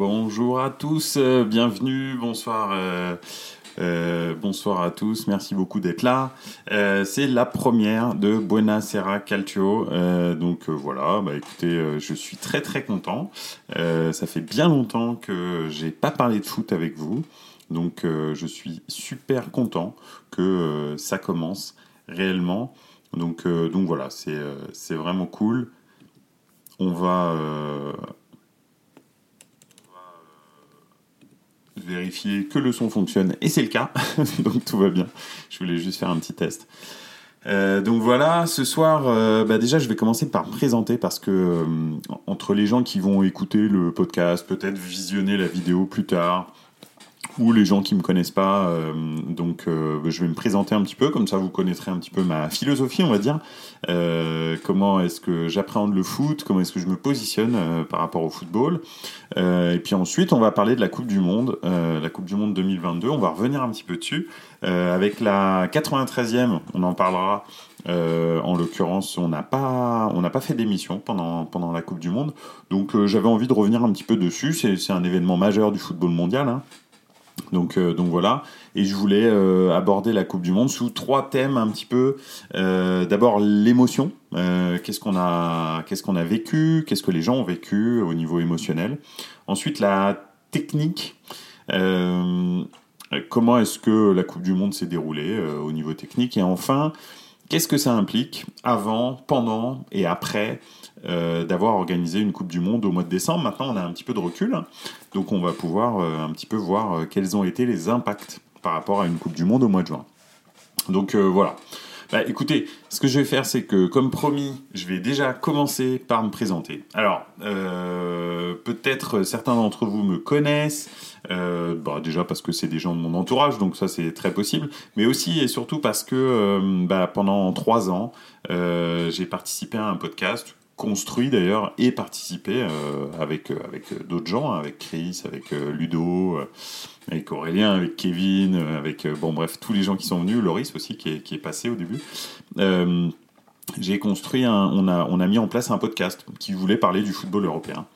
Bonjour à tous, euh, bienvenue, bonsoir. euh, euh, bonsoir à tous, merci beaucoup d'être là. C'est la première de Buena Serra Calcio. Donc voilà, bah écoutez, je suis très très content. Ça fait bien longtemps que j'ai pas parlé de foot avec vous. Donc je suis super content que ça commence réellement. Donc, donc voilà, c'est vraiment cool. On va, vérifier que le son fonctionne et c'est le cas. Donc tout va bien. Je voulais juste faire un petit test. Euh, donc voilà ce soir euh, bah déjà je vais commencer par me présenter parce que euh, entre les gens qui vont écouter le podcast peut-être visionner la vidéo plus tard ou les gens qui me connaissent pas euh, donc euh, je vais me présenter un petit peu comme ça vous connaîtrez un petit peu ma philosophie on va dire Euh, comment est-ce que j'appréhende le foot comment est-ce que je me positionne par rapport au football et puis ensuite, on va parler de la Coupe du Monde, la Coupe du Monde 2022. On va revenir un petit peu dessus. Avec la 93e, on en parlera. En l'occurrence, on n'a pas, pas fait d'émission pendant pendant la Coupe du Monde, donc j'avais envie de revenir un petit peu dessus. C'est un événement majeur du football mondial. Hein. Donc, euh, donc voilà. Et je voulais euh, aborder la Coupe du Monde sous trois thèmes un petit peu. Euh, D'abord l'émotion. Qu'est-ce qu'on a, qu'est-ce qu'on a vécu, qu'est-ce que les gens ont vécu au niveau émotionnel? Ensuite la technique. Comment est-ce que la Coupe du Monde s'est déroulée au niveau technique? Et enfin, qu'est-ce que ça implique avant, pendant et après euh, d'avoir organisé une Coupe du Monde au mois de décembre? Maintenant, on a un petit peu de recul, donc on va pouvoir euh, un petit peu voir euh, quels ont été les impacts par rapport à une Coupe du Monde au mois de juin. Donc voilà. Bah, écoutez, ce que je vais faire, c'est que, comme promis, je vais déjà commencer par me présenter. Alors, euh, peut-être certains d'entre vous me connaissent, euh, bah, déjà parce que c'est des gens de mon entourage, donc ça c'est très possible, mais aussi et surtout parce que euh, bah, pendant trois ans, j'ai participé à un podcast construit d'ailleurs et participé avec, avec d'autres gens, avec Chris, avec Ludo, avec Aurélien, avec Kevin, euh, avec euh, bon bref tous les gens qui sont venus, Loris aussi qui est, passé au début. Euh, j'ai construit un, on a mis en place un podcast qui voulait parler du football européen.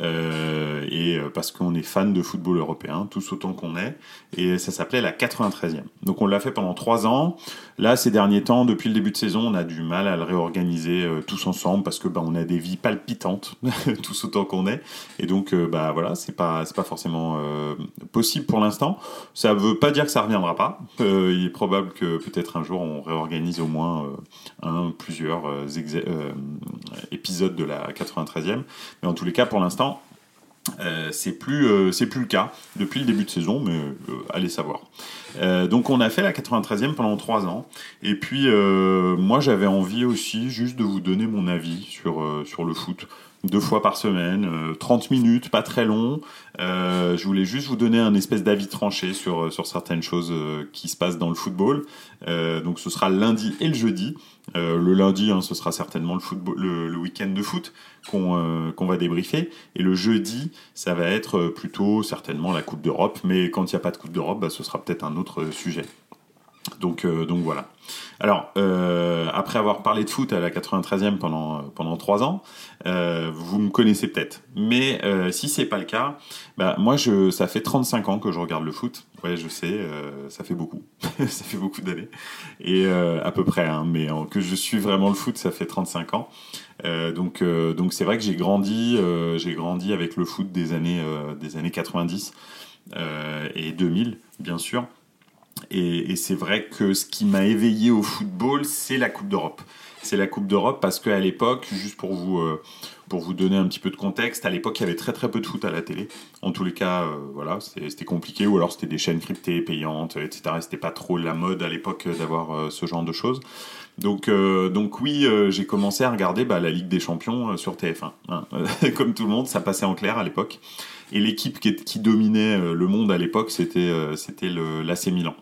Euh, et euh, parce qu'on est fan de football européen, tous autant qu'on est. Et ça s'appelait la 93e. Donc on l'a fait pendant trois ans. Là, ces derniers temps, depuis le début de saison, on a du mal à le réorganiser euh, tous ensemble parce que bah, on a des vies palpitantes, tous autant qu'on est. Et donc, bah voilà, c'est pas, c'est pas forcément possible pour l'instant. Ça veut pas dire que ça reviendra pas. Il est probable que peut-être un jour on réorganise au moins un, plusieurs épisodes de la 93e. Mais en tous les cas, pour l'instant, euh, c'est plus euh, c'est plus le cas depuis le début de saison, mais euh, allez savoir. Donc on a fait la 93e pendant trois ans, et puis moi j'avais envie aussi juste de vous donner mon avis sur le foot deux fois par semaine, euh, 30 minutes, pas très long. Euh, je voulais juste vous donner un espèce d'avis tranché sur sur certaines choses euh, qui se passent dans le football. Euh, donc ce sera lundi et le jeudi. Euh, le lundi, hein, ce sera certainement le, le, week-end de foot qu'on euh, va débriefer. Et le jeudi, ça va être euh, plutôt certainement la Coupe d'Europe. Mais quand il n'y a pas de Coupe d'Europe, bah, ce sera peut-être un autre euh, sujet. Donc, euh, donc voilà. Alors, euh, après avoir parlé de foot à la 93e pendant pendant trois ans, euh, vous me connaissez peut-être. Mais euh, si c'est pas le cas, bah moi je ça fait 35 ans que je regarde le foot. Ouais, je sais, euh, ça fait beaucoup, ça fait beaucoup d'années et à peu près. Hein, mais que je suis vraiment le foot, ça fait 35 ans. Donc c'est vrai que j'ai grandi j'ai grandi avec le foot des années des années 90 euh, et 2000 bien sûr. Et, c'est vrai que ce qui m'a éveillé au football, c'est la Coupe d'Europe. C'est la Coupe d'Europe parce qu'à l'époque, juste pour vous, euh, pour vous donner un petit peu de contexte, à l'époque, il y avait très très peu de foot à la télé. En tous les cas, euh, voilà, c'était compliqué, ou alors c'était des chaînes cryptées, payantes, etc. Et C'était pas trop la mode à l'époque d'avoir euh, ce genre de choses. Donc, donc oui, j'ai commencé à regarder bah, la Ligue des Champions sur TF1. hein. Comme tout le monde, ça passait en clair à l'époque. Et l'équipe qui, qui dominait le monde à l'époque, c'était l'AC Milan.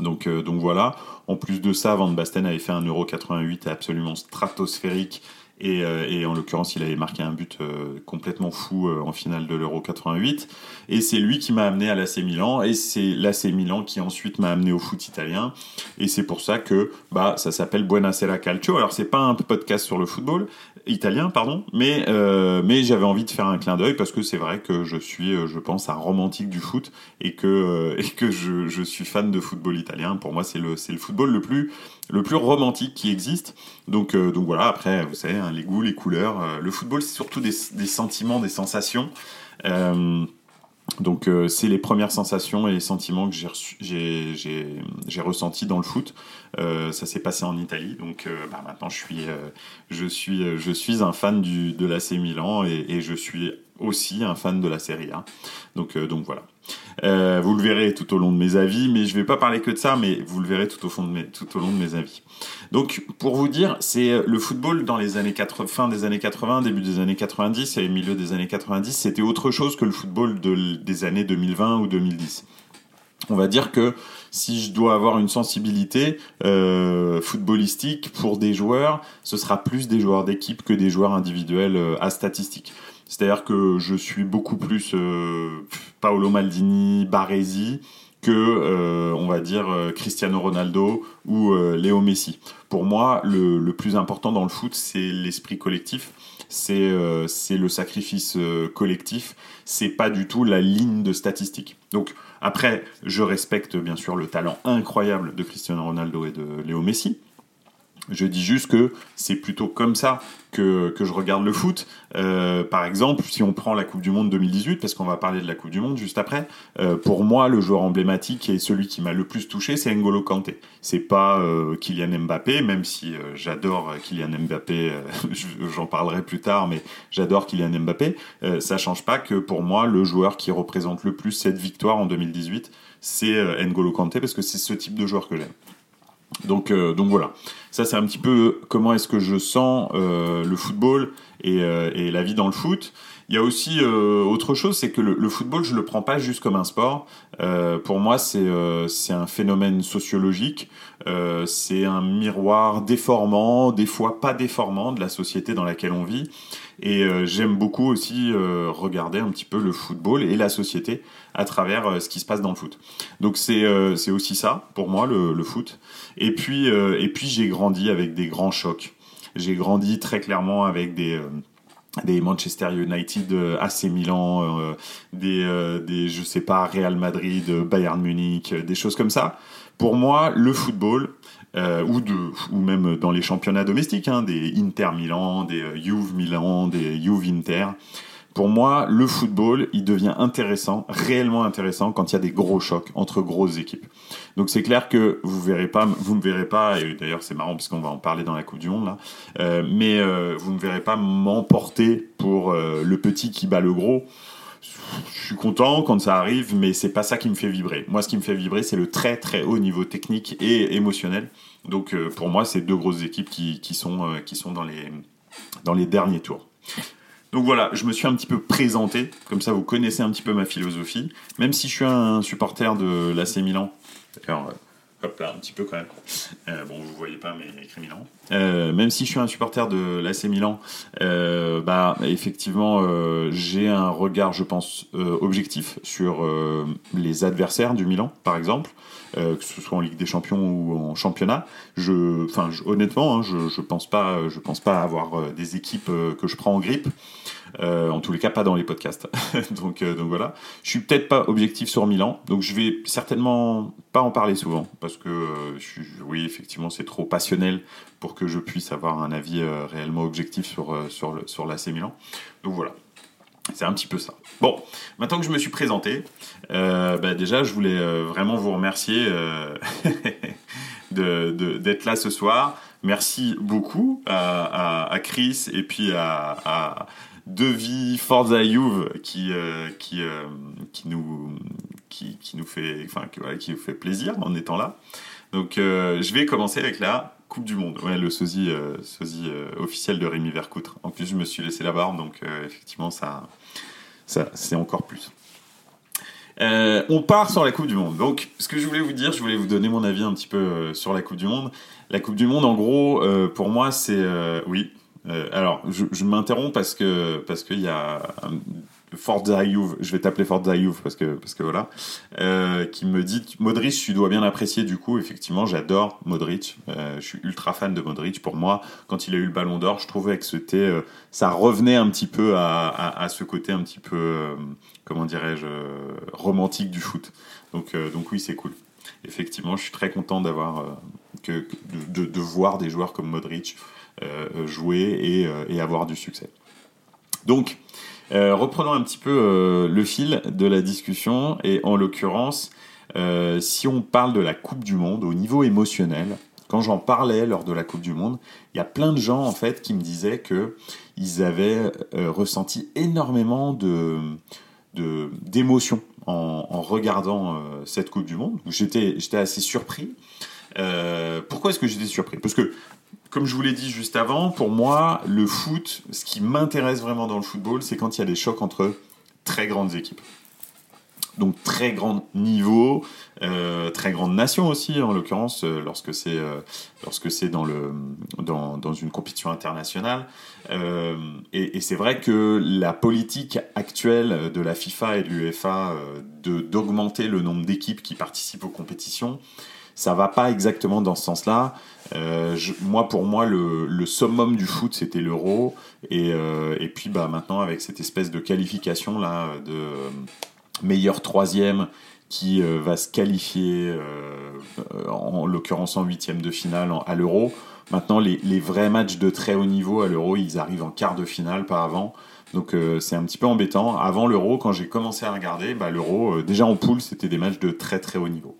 Donc, euh, donc voilà. En plus de ça, Van Basten avait fait un Euro 88 absolument stratosphérique. Et, euh, et en l'occurrence, il avait marqué un but euh, complètement fou euh, en finale de l'Euro 88. Et c'est lui qui m'a amené à l'AC Milan. Et c'est l'AC Milan qui ensuite m'a amené au foot italien. Et c'est pour ça que bah, ça s'appelle Buonasera Calcio. Alors, c'est pas un podcast sur le football. Italien, pardon, mais euh, mais j'avais envie de faire un clin d'œil parce que c'est vrai que je suis, euh, je pense, un romantique du foot et que euh, et que je, suis fan de football italien. Pour moi, c'est le c'est le football le plus le plus romantique qui existe. Donc donc voilà. Après, vous savez, hein, les goûts, les couleurs. le football, c'est surtout des, des sentiments, des sensations. Donc euh, c'est les premières sensations et les sentiments que j'ai j'ai ressenti dans le foot. Euh, ça s'est passé en Italie, donc euh, bah, maintenant je suis je suis je suis un fan du de l'AC Milan et, et, je suis aussi un fan de la Serie A. Donc donc voilà. Vous le verrez tout au long de mes avis, mais je vais pas parler que de ça, mais vous le verrez tout au fond de tout au long de mes avis. Donc, pour vous dire, c'est euh, le football dans les années 80, fin des années 80, début des années 90 et milieu des années 90, c'était autre chose que le football des années 2020 ou 2010. On va dire que si je dois avoir une sensibilité euh, footballistique pour des joueurs, ce sera plus des joueurs d'équipe que des joueurs individuels euh, à statistiques. C'est-à-dire que je suis beaucoup plus Paolo Maldini, Baresi, que, euh, on va dire, euh, Cristiano Ronaldo ou euh, Léo Messi. Pour moi, le, plus important dans le foot, c'est l'esprit collectif, c'est c'est le sacrifice collectif, c'est pas du tout la ligne de statistiques. Donc, après, je respecte bien sûr le talent incroyable de Cristiano Ronaldo et de Léo Messi. Je dis juste que c'est plutôt comme ça que, que je regarde le foot. Euh, par exemple, si on prend la Coupe du Monde 2018, parce qu'on va parler de la Coupe du Monde juste après, euh, pour moi, le joueur emblématique et celui qui m'a le plus touché, c'est N'Golo Kanté. C'est pas euh, Kylian Mbappé, même si euh, j'adore Kylian Mbappé, euh, j'en parlerai plus tard, mais j'adore Kylian Mbappé. Euh, ça change pas que pour moi, le joueur qui représente le plus cette victoire en 2018, c'est N'Golo Kanté, parce que c'est ce type de joueur que j'aime. Donc, euh, donc voilà. Ça, c'est un petit peu comment est-ce que je sens euh, le football euh, et, la vie dans le foot. Il y a aussi euh, autre chose, c'est que le, le, football, je le prends pas juste comme un sport. Euh, pour moi, c'est c'est un phénomène sociologique. c'est un miroir déformant, des fois pas déformant de la société dans laquelle on vit. Et j'aime beaucoup aussi regarder un petit peu le football et la société à travers ce qui se passe dans le foot. Donc c'est c'est aussi ça pour moi le, le foot. Et puis, euh, et puis j'ai grandi avec des grands chocs. J'ai grandi très clairement avec des euh, des Manchester United, euh, AC Milan, des, des, je sais pas, Real Madrid, Bayern Munich, des choses comme ça. Pour moi, le football, ou, de, ou même dans les championnats domestiques, hein, des Inter Milan, des Juve Milan, des Juve Inter, pour moi, le football, il devient intéressant, réellement intéressant, quand il y a des gros chocs entre grosses équipes. Donc c'est clair que vous verrez pas, vous me verrez pas, et d'ailleurs c'est marrant parce qu'on va en parler dans la Coupe du Monde euh, mais euh, vous ne verrez pas m'emporter pour euh, le petit qui bat le gros. Je suis content quand ça arrive, mais c'est pas ça qui me fait vibrer. Moi, ce qui me fait vibrer, c'est le très très haut niveau technique et émotionnel. Donc pour moi, c'est deux grosses équipes qui, qui sont, qui sont dans, les, dans les derniers tours. Donc voilà, je me suis un petit peu présenté, comme ça vous connaissez un petit peu ma philosophie. Même si je suis un supporter de l'AC Milan, hop là, un petit peu quand même. Euh, bon, vous voyez pas, mais écrit Milan. Euh, même si je suis un supporter de l'AC Milan, euh, bah effectivement, j'ai un regard, je pense, objectif sur les adversaires du Milan, par exemple. Que ce soit en Ligue des Champions ou en championnat. Je, honnêtement, hein, je, je pense pas, pense pas avoir des équipes que je prends en grippe. En tous les cas, pas dans les podcasts. donc, donc voilà. Je suis peut-être pas objectif sur Milan, donc je vais certainement pas en parler souvent parce que, je, oui, effectivement, c'est trop passionnel pour que je puisse avoir un avis réellement objectif sur sur sur l'AC Milan. Donc voilà. C'est un petit peu ça. Bon, maintenant que je me suis présenté, euh, bah déjà, je voulais euh, vraiment vous remercier euh, d'être de, de, là ce soir. Merci beaucoup à, Chris et puis à Devi Forza Juve qui, euh, qui, euh, qui, nous, qui, qui, nous fait, enfin, qui, qui fait plaisir en étant là. Donc, je vais commencer avec la Coupe du Monde. Ouais, le sosie, euh, sosie euh, officiel de Rémi Vercoutre. En plus, je me suis laissé la barbe, donc euh, effectivement, ça, ça c'est encore plus. Euh, on part sur la Coupe du Monde. Donc, ce que je voulais vous dire, je voulais vous donner mon avis un petit peu euh, sur la Coupe du Monde. La Coupe du Monde, en gros, euh, pour moi, c'est oui. Alors, je, je m'interromps parce que parce qu'il y a Forza Juve, je vais t'appeler Forza Juve parce que parce que voilà, euh, qui me dit Modric, tu dois bien apprécier du coup. Effectivement, j'adore Modric. Euh, je suis ultra fan de Modric. Pour moi, quand il a eu le Ballon d'Or, je trouvais que c'était euh, ça revenait un petit peu à, à, à ce côté un petit peu euh, comment dirais-je romantique du foot. Donc donc oui, c'est cool. Effectivement, je suis très content d'avoir que de, de, voir des joueurs comme Modric jouer et, et avoir du succès. Donc euh, reprenons un petit peu euh, le fil de la discussion et en l'occurrence, euh, si on parle de la Coupe du Monde au niveau émotionnel, quand j'en parlais lors de la Coupe du Monde, il y a plein de gens en fait qui me disaient que ils avaient ressenti énormément de d'émotions en, en, regardant cette Coupe du Monde. J'étais j'étais assez surpris. pourquoi est-ce que j'étais surpris? Parce que comme je vous l'ai dit juste avant, pour moi, le foot, ce qui m'intéresse vraiment dans le football, c'est quand il y a des chocs entre très grandes équipes. Donc très grand niveau, euh, très grande nation aussi, en l'occurrence, euh, lorsque c'est euh, lorsque c'est dans dans, dans, une compétition internationale. Euh, et, et c'est vrai que la politique actuelle de la FIFA et de l'UEFA de d'augmenter le nombre d'équipes qui participent aux compétitions, ça va pas exactement dans ce sens-là. Euh, moi, pour moi, le, summum du foot, c'était l'euro. Et, euh, puis, bah, maintenant, avec cette espèce de qualification là, de meilleur troisième qui euh, va se qualifier, en, l'occurrence en huitième de finale à l'euro. Maintenant, les, les, vrais matchs de très haut niveau à l'euro, ils arrivent en quart de finale, pas avant. Donc c'est un petit peu embêtant. Avant l'euro, quand j'ai commencé à regarder, bah, l'euro, déjà en poule, c'était des matchs de très très haut niveau.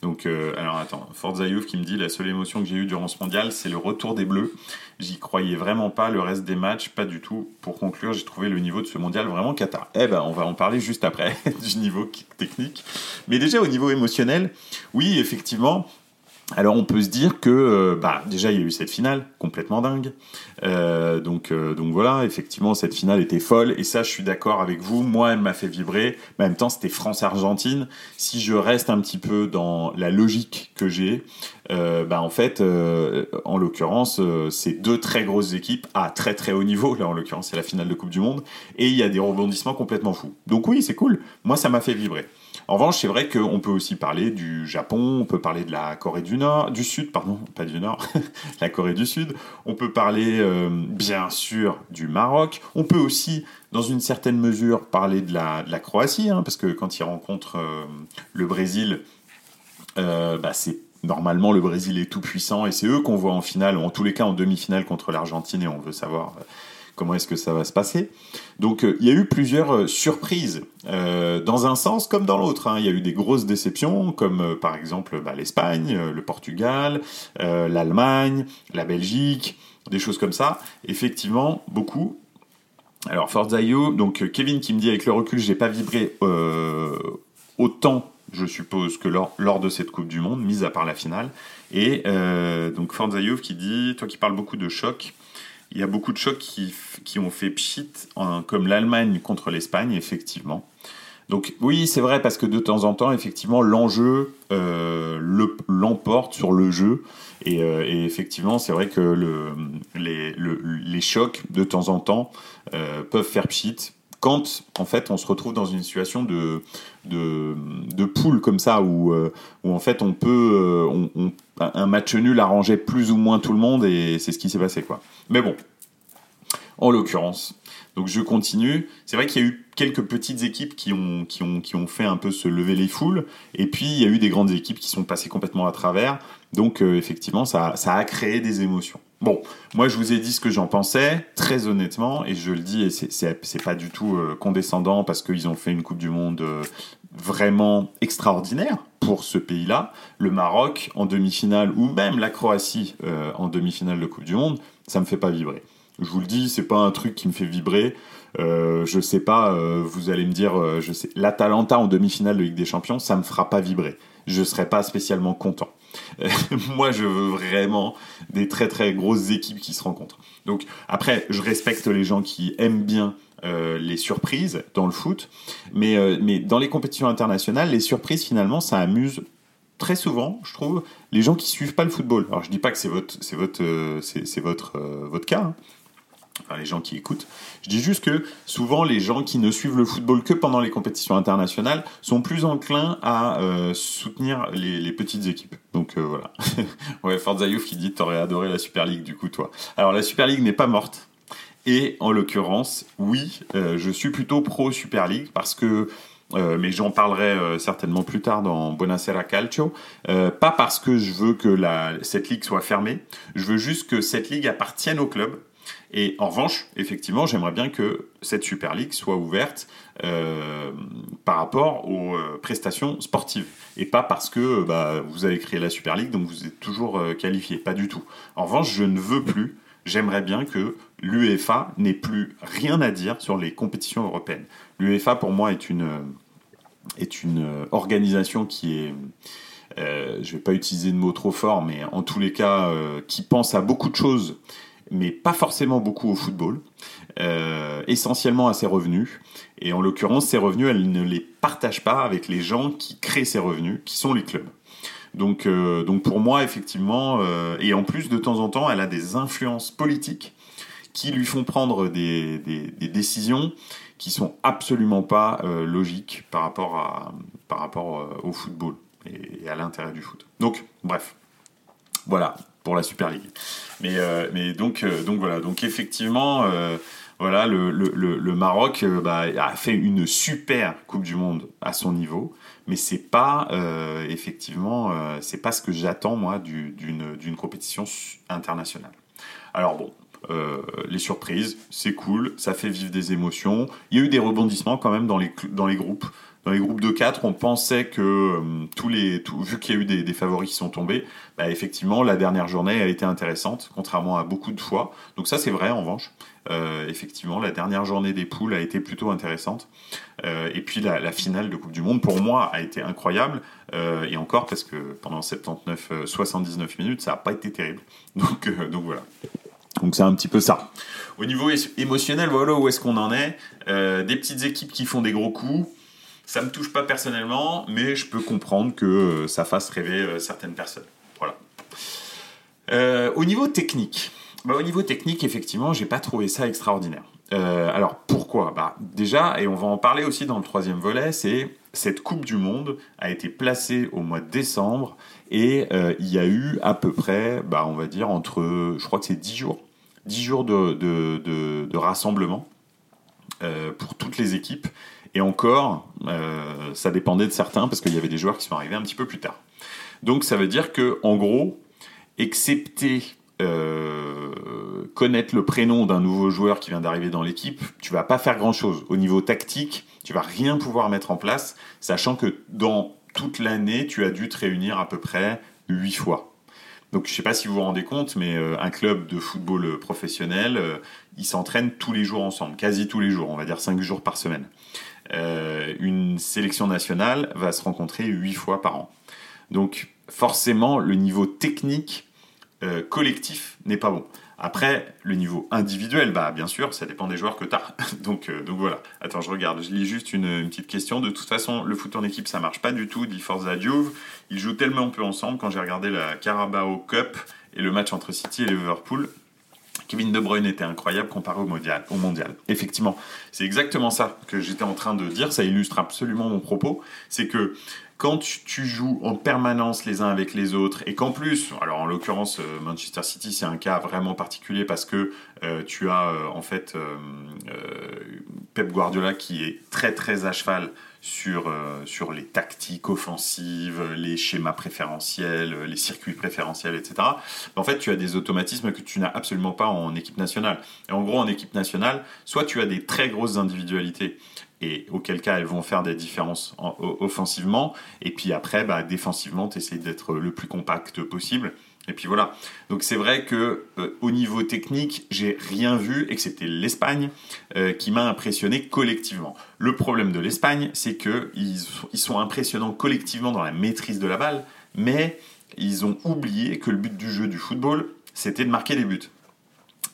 Donc, euh, alors attends, Forza Youth qui me dit la seule émotion que j'ai eue durant ce mondial, c'est le retour des Bleus. J'y croyais vraiment pas, le reste des matchs, pas du tout. Pour conclure, j'ai trouvé le niveau de ce mondial vraiment cata. Eh ben, on va en parler juste après du niveau technique. Mais déjà au niveau émotionnel, oui, effectivement, alors on peut se dire que euh, bah déjà il y a eu cette finale complètement dingue. Euh, donc euh, donc voilà, effectivement cette finale était folle et ça je suis d'accord avec vous. Moi elle m'a fait vibrer. Mais en même temps c'était France Argentine. Si je reste un petit peu dans la logique que j'ai, bah en fait en l'occurrence c'est deux très grosses équipes à très très haut niveau. Là en l'occurrence c'est la finale de Coupe du Monde et il y a des rebondissements complètement fous. Donc oui c'est cool. Moi ça m'a fait vibrer. En revanche, c'est vrai qu'on peut aussi parler du Japon, on peut parler de la Corée du Nord, du Sud, pardon, pas du Nord, la Corée du Sud. On peut parler, euh, bien sûr, du Maroc. On peut aussi, dans une certaine mesure, parler de la, Croatie, hein, parce que quand ils rencontrent euh, le Brésil, euh, bah, c'est normalement le Brésil est tout puissant et c'est eux qu'on voit en finale, ou en tous les cas en demi-finale contre l'Argentine, et on veut savoir comment est-ce que ça va se passer. Donc euh, il y a eu plusieurs euh, surprises euh, dans un sens comme dans l'autre. Hein. Il y a eu des grosses déceptions comme par exemple bah, l'Espagne, le Portugal, l'Allemagne, la Belgique, des choses comme ça. Effectivement, beaucoup. Alors Forza donc Kevin qui me dit avec le recul, j'ai pas vibré autant je suppose, que lors, de cette Coupe du Monde, mise à part la finale. Et donc Forza qui dit, toi qui parles beaucoup de choc, il y a beaucoup de chocs qui, qui ont fait pchit, comme l'Allemagne contre l'Espagne, effectivement. Donc oui, c'est vrai parce que de temps en temps, effectivement, l'enjeu euh, l'emporte sur le jeu. Et, euh, effectivement, c'est vrai que le, les, le, les chocs, de temps en temps, euh, peuvent faire pchit quand en fait on se retrouve dans une situation de de, de poule comme ça où, où en fait on peut un match nul arrangeait plus ou moins tout le monde et c'est ce qui s'est passé quoi. Mais bon, en l'occurrence. Donc je continue. C'est vrai qu'il y a eu quelques petites équipes qui ont, qui, ont, qui ont fait un peu se lever les foules. Et puis il y a eu des grandes équipes qui sont passées complètement à travers. Donc euh, effectivement, ça, ça a créé des émotions. Bon, moi je vous ai dit ce que j'en pensais, très honnêtement, et je le dis, et c'est pas du tout euh, condescendant parce qu'ils ont fait une Coupe du Monde euh, vraiment extraordinaire pour ce pays-là. Le Maroc en demi-finale ou même la Croatie en demi-finale de Coupe du Monde, ça me fait pas vibrer. Je vous le dis, c'est pas un truc qui me fait vibrer. Euh, je sais pas, euh, vous allez me dire, euh, je sais, l'Atalanta en demi-finale de Ligue des Champions, ça me fera pas vibrer. Je serai pas spécialement content. Moi, je veux vraiment des très très grosses équipes qui se rencontrent. Donc après, je respecte les gens qui aiment bien euh, les surprises dans le foot, mais mais dans les compétitions internationales, les surprises finalement, ça amuse très souvent, je trouve, les gens qui suivent pas le football. Alors je dis pas que c'est votre c'est votre c'est votre votre cas. Hein. Les gens qui écoutent. Je dis juste que souvent les gens qui ne suivent le football que pendant les compétitions internationales sont plus enclins à euh, soutenir les, petites équipes. Donc euh, voilà. ouais, Forza Youth qui dit t'aurais adoré la Super League du coup toi. Alors la Super League n'est pas morte. Et en l'occurrence, oui, euh, je suis plutôt pro Super League parce que euh, mais j'en parlerai euh, certainement plus tard dans Buonasera Calcio. Euh, pas parce que je veux que cette ligue soit fermée, je veux juste que cette ligue appartienne au club. Et en revanche, effectivement, j'aimerais bien que cette Super League soit ouverte par rapport aux prestations sportives. Et pas parce que bah, vous avez créé la Super League, donc vous êtes toujours qualifié. Pas du tout. En revanche, je ne veux plus j'aimerais bien que l'UEFA n'ait plus rien à dire sur les compétitions européennes. L'UEFA, pour moi, est une, est une organisation qui est, euh, je ne vais pas utiliser de mots trop forts, mais en tous les cas, euh, qui pense à beaucoup de choses, mais pas forcément beaucoup au football, euh, essentiellement à ses revenus. Et en l'occurrence, ces revenus, elle ne les partage pas avec les gens qui créent ces revenus, qui sont les clubs. Donc, donc pour moi, effectivement, et en plus, de temps en temps, elle a des influences politiques qui lui font prendre des, des, décisions qui sont absolument pas euh, logiques par rapport, à, par rapport au football et, à l'intérêt du foot. Donc, bref, voilà pour la Super League. Mais, mais donc, donc voilà, donc effectivement, voilà, le, le, le Maroc bah, a fait une super Coupe du Monde à son niveau mais c'est pas euh, effectivement euh, c'est pas ce que j'attends moi d'une compétition internationale. Alors bon, euh, les surprises, c'est cool, ça fait vivre des émotions. Il y a eu des rebondissements quand même dans les, dans les groupes. Dans les groupes de 4, on pensait que tous les, vu qu'il y a eu des, favoris qui sont tombés, bah, effectivement, la dernière journée a été intéressante, contrairement à beaucoup de fois. Donc ça, c'est vrai en revanche. Euh, effectivement, la dernière journée des poules a été plutôt intéressante. Euh, et puis la, finale de Coupe du Monde, pour moi, a été incroyable. Euh, et encore parce que pendant 79, 79 minutes, ça n'a pas été terrible. Donc, donc voilà. Donc c'est un petit peu ça. Au niveau émotionnel, voilà où est-ce qu'on en est. des petites équipes qui font des gros coups. Ça me touche pas personnellement, mais je peux comprendre que ça fasse rêver certaines personnes. Voilà. au niveau technique, bah, au niveau technique, effectivement, j'ai pas trouvé ça extraordinaire. Euh, alors pourquoi? Bah, Déjà, et on va en parler aussi dans le troisième volet, c'est cette Coupe du Monde a été placée au mois de décembre et euh, il y a eu à peu près, bah, on va dire, entre, je crois que c'est 10 jours, 10 jours de, rassemblement euh, pour toutes les équipes. Et encore, ça dépendait de certains parce qu'il y avait des joueurs qui sont arrivés un petit peu plus tard. Donc ça veut dire que, en gros, excepté euh, connaître le prénom d'un nouveau joueur qui vient d'arriver dans l'équipe, tu vas pas faire grand chose. Au niveau tactique, tu vas rien pouvoir mettre en place, sachant que dans toute l'année, tu as dû te réunir à peu près huit fois. Donc je sais pas si vous vous rendez compte, mais euh, un club de football professionnel, euh, ils s'entraînent tous les jours ensemble, quasi tous les jours, on va dire cinq jours par semaine. une sélection nationale va se rencontrer huit fois par an. Donc forcément, le niveau technique euh, collectif n'est pas bon. Après, le niveau individuel, bah bien sûr, ça dépend des joueurs que tu as. donc, euh, donc voilà. Attends, je regarde, je lis juste une, petite question. De toute façon, le foot en équipe, ça marche pas du tout, dit Forza Juve. Ils jouent tellement peu ensemble. Quand j'ai regardé la Carabao Cup et le match entre City et Liverpool, Kevin De Bruyne était incroyable comparé. Au mondial. Effectivement, c'est exactement ça que j'étais en train de dire. Ça illustre absolument mon propos. C'est que quand tu joues en permanence les uns avec les autres et qu'en plus, alors en l'occurrence euh, Manchester City c'est un cas vraiment particulier parce que euh, tu as euh, en fait Pep Guardiola qui est très très à cheval sur, sur les tactiques offensives, les schémas préférentiels, les circuits préférentiels, etc. En fait, tu as des automatismes que tu n'as absolument pas en équipe nationale. Et en gros, en équipe nationale, soit tu as des très grosses individualités et auquel cas elles vont faire des différences offensivement. Et puis après, bah, défensivement, tu essaies d'être le plus compact possible. Et puis voilà. Donc c'est vrai que euh, au niveau technique, j'ai rien vu excepté l'Espagne euh, qui m'a impressionné collectivement. Le problème de l'Espagne, c'est que ils, sont impressionnants collectivement dans la maîtrise de la balle, mais ils ont oublié que le but du jeu du football, c'était de marquer des buts.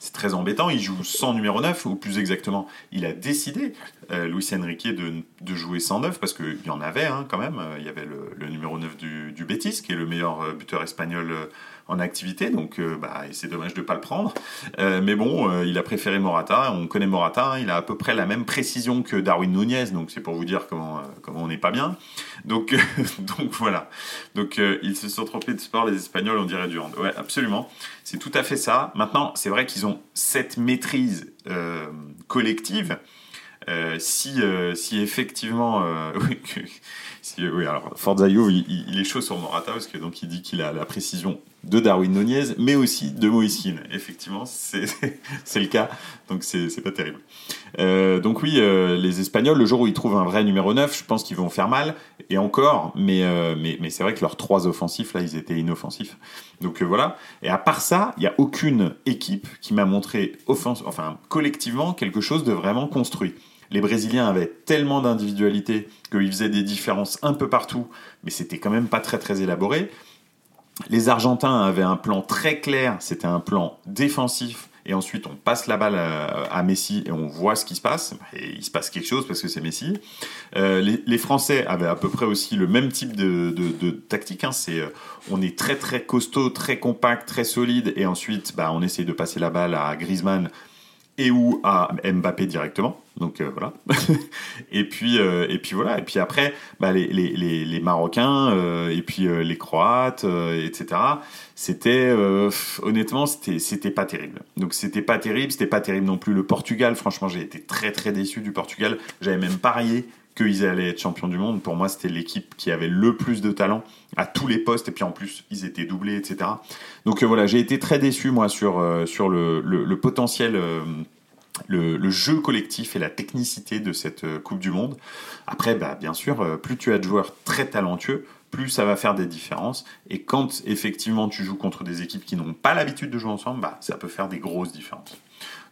C'est très embêtant, il joue sans numéro 9, ou plus exactement, il a décidé, euh, Luis Enrique, de, jouer sans 9, parce qu'il y en avait hein, quand même. Il y avait le, numéro 9 du, du Betis, qui est le meilleur buteur espagnol en activité, donc bah, c'est dommage de pas le prendre. mais bon, il a préféré Morata. On connaît Morata, il a à peu près la même précision que Darwin Nunez, donc c'est pour vous dire comment comment on n'est pas bien. Donc donc voilà. Donc ils se sont trompés de sport, les Espagnols, on dirait du hand. Ouais, absolument. C'est tout à fait ça. Maintenant, c'est vrai qu'ils ont cette maîtrise collective euh, si, euh, si effectivement, euh, si, oui, alors Forza il, il, est chaud sur Morata parce que donc il dit qu'il a la précision de Darwin Nunez, mais aussi de Moïskine. Effectivement, c'est le cas, donc c'est pas terrible. Euh, donc oui, euh, les Espagnols, le jour où ils trouvent un vrai numéro 9, je pense qu'ils vont faire mal, et encore, mais, euh, mais, mais c'est vrai que leurs trois offensifs, là, ils étaient inoffensifs. Donc voilà, et à part ça, il n'y a aucune équipe qui m'a montré offense, enfin, collectivement, quelque chose de vraiment construit. Les Brésiliens avaient tellement d'individualité qu'ils faisaient des différences un peu partout, mais c'était quand même pas très très élaboré. Les Argentins avaient un plan très clair, c'était un plan défensif, et ensuite on passe la balle à, Messi et on voit ce qui se passe, et il se passe quelque chose parce que c'est Messi. Euh, les, Français avaient à peu près aussi le même type de, tactique, hein. c'est euh, on est très très costaud, très compact, très solide, et ensuite bah, on essaye de passer la balle à Griezmann et ou à Mbappé directement. Donc euh, voilà. et puis euh, et puis voilà. Et puis après, bah, les, les, les, Marocains euh, et puis les Croates, etc. C'était honnêtement c'était c'était pas terrible. Donc c'était pas terrible. C'était pas terrible non plus le Portugal. Franchement, j'ai été très très déçu du Portugal. J'avais même parié qu'ils allaient être champions du monde. Pour moi, c'était l'équipe qui avait le plus de talent à tous les postes. Et puis en plus, ils étaient doublés, etc. Donc voilà, j'ai été très déçu moi sur sur le, le, potentiel le, jeu collectif et la technicité de cette euh, Coupe du Monde. Après, bah, bien sûr, euh, plus tu as de joueurs très talentueux, plus ça va faire des différences. Et quand effectivement tu joues contre des équipes qui n'ont pas l'habitude de jouer ensemble, bah, ça peut faire des grosses différences.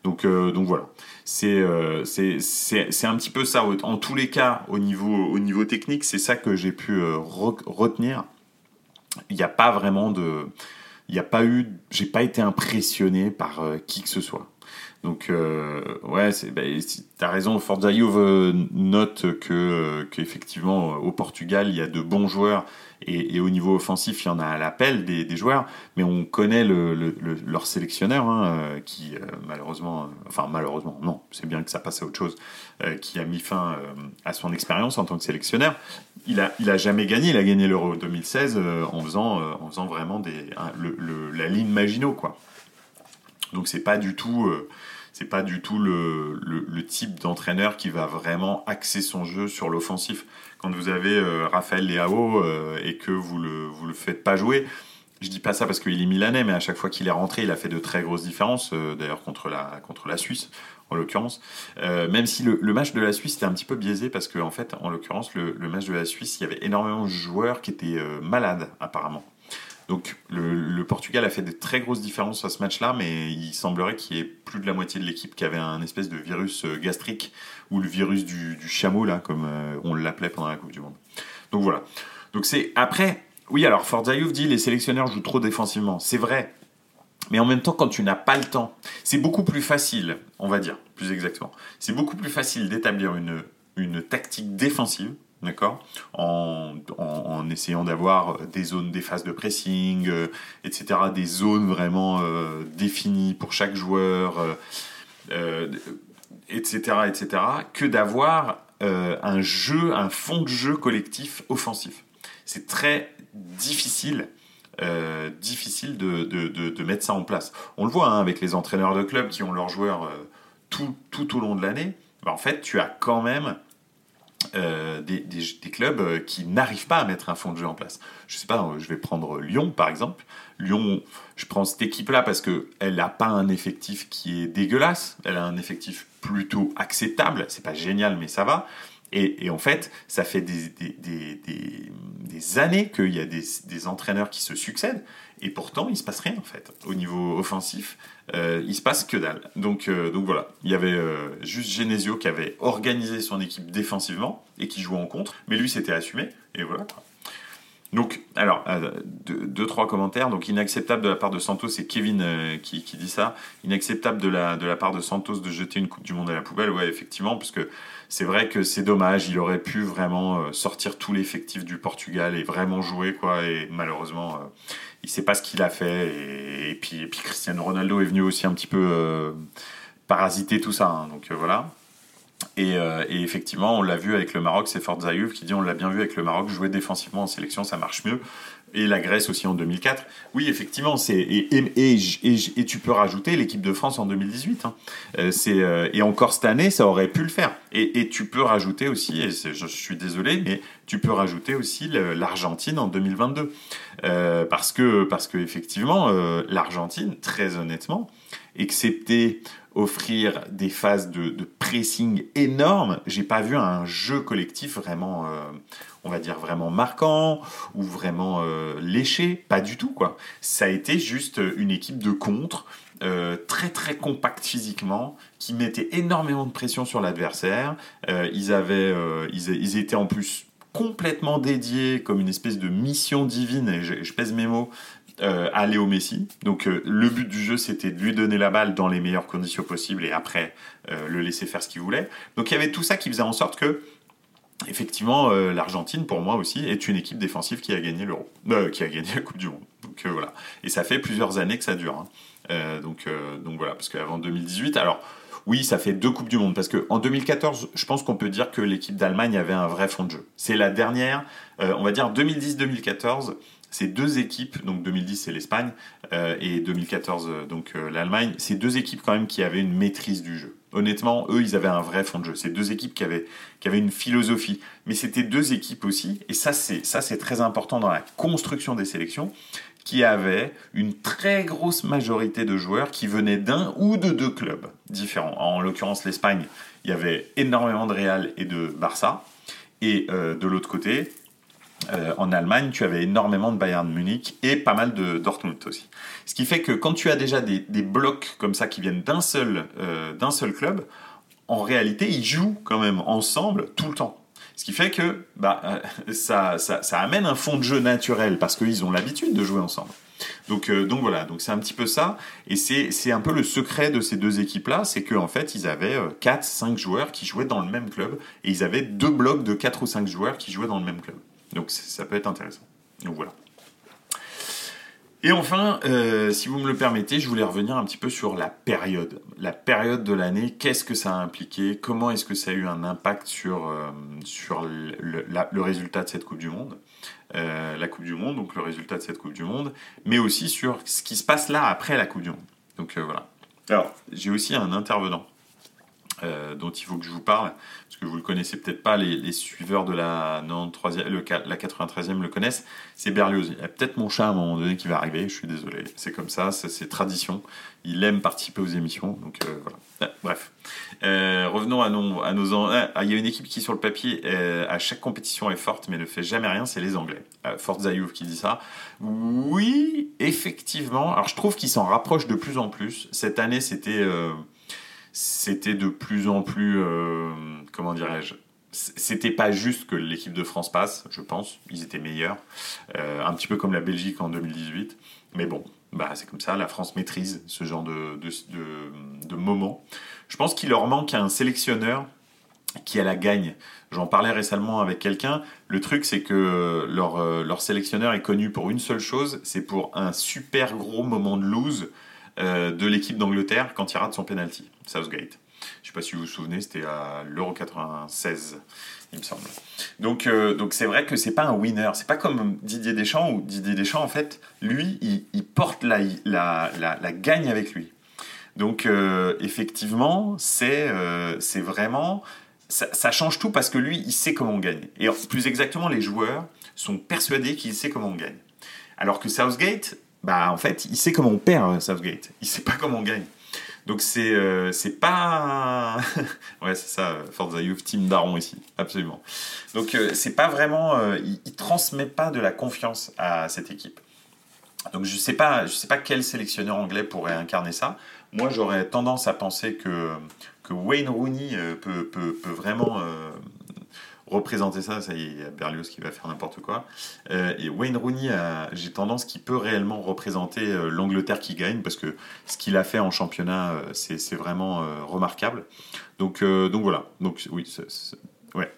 Donc, euh, donc voilà, c'est c'est un petit peu ça. En tous les cas, au niveau, au niveau technique, c'est ça que j'ai pu retenir. Il n'y a pas vraiment de... Il n'y a pas eu... J'ai pas été impressionné par qui que ce soit. Donc euh, ouais, bah, t'as raison. Forza Juve note que euh, qu'effectivement au Portugal il y a de bons joueurs et, au niveau offensif il y en a à l'appel des, joueurs, mais on connaît le, le, leur sélectionneur hein, euh, qui euh, malheureusement, enfin malheureusement non, c'est bien que ça passe à autre chose, qui a mis fin à son expérience en tant que sélectionneur. Il a il a jamais gagné, il a gagné l'Euro 2016 en faisant en faisant vraiment des la ligne Maginot quoi. Donc c'est pas du tout c'est pas du tout le, type d'entraîneur qui va vraiment axer son jeu sur l'offensif. Quand vous avez euh, Raphaël Leao euh, et que vous le, vous le faites pas jouer, je dis pas ça parce qu'il est milanais, mais à chaque fois qu'il est rentré, il a fait de très grosses différences, euh, d'ailleurs contre la, contre la Suisse en l'occurrence. même si le, match de la Suisse était un petit peu biaisé parce qu'en en fait, en l'occurrence, le, match de la Suisse, il y avait énormément de joueurs qui étaient malades apparemment. Donc le, Portugal a fait de très grosses différences à ce match-là, mais il semblerait qu'il y ait plus de la moitié de l'équipe qui avait un espèce de virus euh, gastrique ou le virus du, chameau là, comme euh, on l'appelait pendant la Coupe du Monde. Donc voilà. Donc c'est après, oui alors Forza dit les sélectionneurs jouent trop défensivement, c'est vrai. Mais en même temps, quand tu n'as pas le temps, c'est beaucoup plus facile, on va dire, plus exactement. C'est beaucoup plus facile d'établir une tactique défensive d'accord en, en, essayant d'avoir des zones, des phases de pressing, euh, etc., des zones vraiment euh, définies pour chaque joueur, etc., euh, etc., que d'avoir un jeu, un fond de jeu collectif offensif. C'est très difficile. difficile de, de, de, mettre ça en place. On le voit hein, avec les entraîneurs de clubs qui ont leurs joueurs tout, tout au long de l'année. Bah, en fait, tu as quand même euh, des, des, clubs euh, qui n'arrivent pas à mettre un fond de jeu en place. Je sais pas, euh, je vais prendre Lyon par exemple. Lyon, je prends cette équipe-là parce qu'elle n'a pas un effectif qui est dégueulasse. Elle a un effectif plutôt acceptable. C'est pas génial, mais ça va. Et, et en fait, ça fait des, des, des années qu'il y a des, entraîneurs qui se succèdent. Et pourtant, il se passe rien en fait. Au niveau offensif, euh, il se passe que dalle. Donc, euh, donc voilà, il y avait euh, juste Genesio qui avait organisé son équipe défensivement et qui jouait en contre, mais lui c'était assumé. Et voilà. Donc, alors, euh, deux, trois commentaires. Donc, inacceptable de la part de Santos, c'est Kevin qui, dit ça. Inacceptable de la, de la part de Santos de jeter une Coupe du Monde à la poubelle. Ouais, effectivement, parce que c'est vrai que c'est dommage. Il aurait pu vraiment sortir tout l'effectif du Portugal et vraiment jouer, quoi. Et malheureusement, il sait pas ce qu'il a fait. Et, puis, Cristiano Ronaldo est venu aussi un petit peu parasiter tout ça. Hein. donc, voilà. Euh, et, effectivement, on l'a vu avec le Maroc, c'est Fort Zayuv qui dit on l'a bien vu avec le Maroc, jouer défensivement en sélection, ça marche mieux. Et la Grèce aussi en 2004. Oui, effectivement, c'est et, tu peux rajouter l'équipe de France en 2018. Hein. Euh, c'est euh, et encore cette année, ça aurait pu le faire. Et, tu peux rajouter aussi, et je suis désolé, mais tu peux rajouter aussi l'Argentine en 2022, parce que parce que effectivement, l'Argentine, très honnêtement, excepté offrir des phases de, pressing énormes. J'ai pas vu un jeu collectif vraiment, euh, on va dire vraiment marquant ou vraiment euh, léché, pas du tout quoi. Ça a été juste une équipe de contre. Euh, très très compacte physiquement, qui mettait énormément de pression sur l'adversaire. ils avaient, ils, étaient en plus complètement dédiés comme une espèce de mission divine, et je pèse mes mots, euh, à Léo Messi. Donc euh, le but du jeu, c'était de lui donner la balle dans les meilleures conditions possibles et après euh, le laisser faire ce qu'il voulait. Donc il y avait tout ça qui faisait en sorte que effectivement, l'Argentine, pour moi aussi, est une équipe défensive qui a gagné l'Euro, qui a gagné la Coupe du Monde. Donc voilà. Et ça fait plusieurs années que ça dure. Hein. donc, donc voilà, parce qu'avant 2018, alors oui, ça fait deux Coupes du Monde, parce qu'en 2014, je pense qu'on peut dire que l'équipe d'Allemagne avait un vrai fond de jeu. C'est la dernière, on va dire 2010-2014, ces deux équipes, donc 2010 c'est l'Espagne euh, et 2014 euh, donc euh, l'Allemagne, ces deux équipes quand même qui avaient une maîtrise du jeu. Honnêtement, eux, ils avaient un vrai fond de jeu. Ces deux équipes qui avaient, qui avaient une philosophie. Mais c'était deux équipes aussi, et ça c'est, ça c'est très important dans la construction des sélections, qui avaient une très grosse majorité de joueurs qui venaient d'un ou de deux clubs différents. En l'occurrence, l'Espagne, il y avait énormément de Real et de Barça. Et de l'autre côté, euh, en Allemagne, tu avais énormément de Bayern Munich et pas mal de Dortmund aussi. Ce qui fait que quand tu as déjà des, blocs comme ça qui viennent d'un seul, euh, d'un seul club, en réalité, ils jouent quand même ensemble tout le temps. Ce qui fait que bah, euh, ça, ça, amène un fond de jeu naturel parce qu'ils ont l'habitude de jouer ensemble. Donc, donc voilà, donc c'est un petit peu ça. Et c'est un peu le secret de ces deux équipes-là, c'est qu'en fait, ils avaient 4-5 joueurs qui jouaient dans le même club et ils avaient deux blocs de 4 ou 5 joueurs qui jouaient dans le même club. Donc ça peut être intéressant. Donc voilà. Et enfin, euh, si vous me le permettez, je voulais revenir un petit peu sur la période. La période de l'année, qu'est-ce que ça a impliqué? Comment est-ce que ça a eu un impact sur, euh, sur le, résultat de cette Coupe du Monde? Euh, La Coupe du Monde, donc le résultat de cette Coupe du Monde, mais aussi sur ce qui se passe là après la Coupe du Monde. Donc voilà. Alors, j'ai aussi un intervenant dont il faut que je vous parle que vous le connaissez peut-être pas, les, suiveurs de la 93e, le, la 93e le connaissent, c'est Berlioz. Il y a peut-être mon chat à un moment donné qui va arriver, je suis désolé, c'est comme ça, c'est tradition. Il aime participer aux émissions, donc euh, voilà. Ah, bref. Euh, revenons à nos, à nos ah, il y a une équipe qui sur le papier euh, à chaque compétition est forte mais ne fait jamais rien, c'est les Anglais. Fort Zayouf qui dit ça. Oui, effectivement. Alors je trouve qu'ils s'en rapprochent de plus en plus. Cette année c'était c'était de plus en plus, euh, comment dirais-je, c'était pas juste que l'équipe de France passe, je pense, ils étaient meilleurs, euh, un petit peu comme la Belgique en 2018, mais bon, bah, c'est comme ça, la France maîtrise ce genre de, de, de, moment. Je pense qu'il leur manque un sélectionneur qui a la gagne. J'en parlais récemment avec quelqu'un. Le truc, c'est que leur, euh, leur sélectionneur est connu pour une seule chose, c'est pour un super gros moment de lose de l'équipe d'Angleterre quand il rate son penalty, Southgate. Je ne sais pas si vous vous souvenez, c'était à l'Euro 96, il me semble. Donc, euh, donc c'est vrai que c'est pas un winner. C'est pas comme Didier Deschamps où Didier Deschamps, en fait, lui, il, porte la, la, la, gagne avec lui. Donc, euh, effectivement, c'est c'est vraiment. Ça, ça, change tout parce que lui, il sait comment on gagne. Et plus exactement, les joueurs sont persuadés qu'il sait comment on gagne. Alors que Southgate, bah en fait, il sait comment on perd euh, Southgate. Il sait pas comment on gagne. Donc c'est euh, c'est pas ouais c'est ça Forza Youth Team Daron ici absolument. Donc euh, c'est pas vraiment il, il, transmet pas de la confiance à cette équipe. Donc je sais pas je sais pas quel sélectionneur anglais pourrait incarner ça. Moi j'aurais tendance à penser que que Wayne Rooney peut, peut, peut vraiment représenter ça. Ça y est, Berlioz qui va faire n'importe quoi. Euh, et Wayne Rooney, j'ai tendance qu'il peut réellement représenter euh, l'Angleterre qui gagne parce que ce qu'il a fait en championnat, euh, c'est vraiment remarquable. Donc, donc voilà. Donc oui, ouais.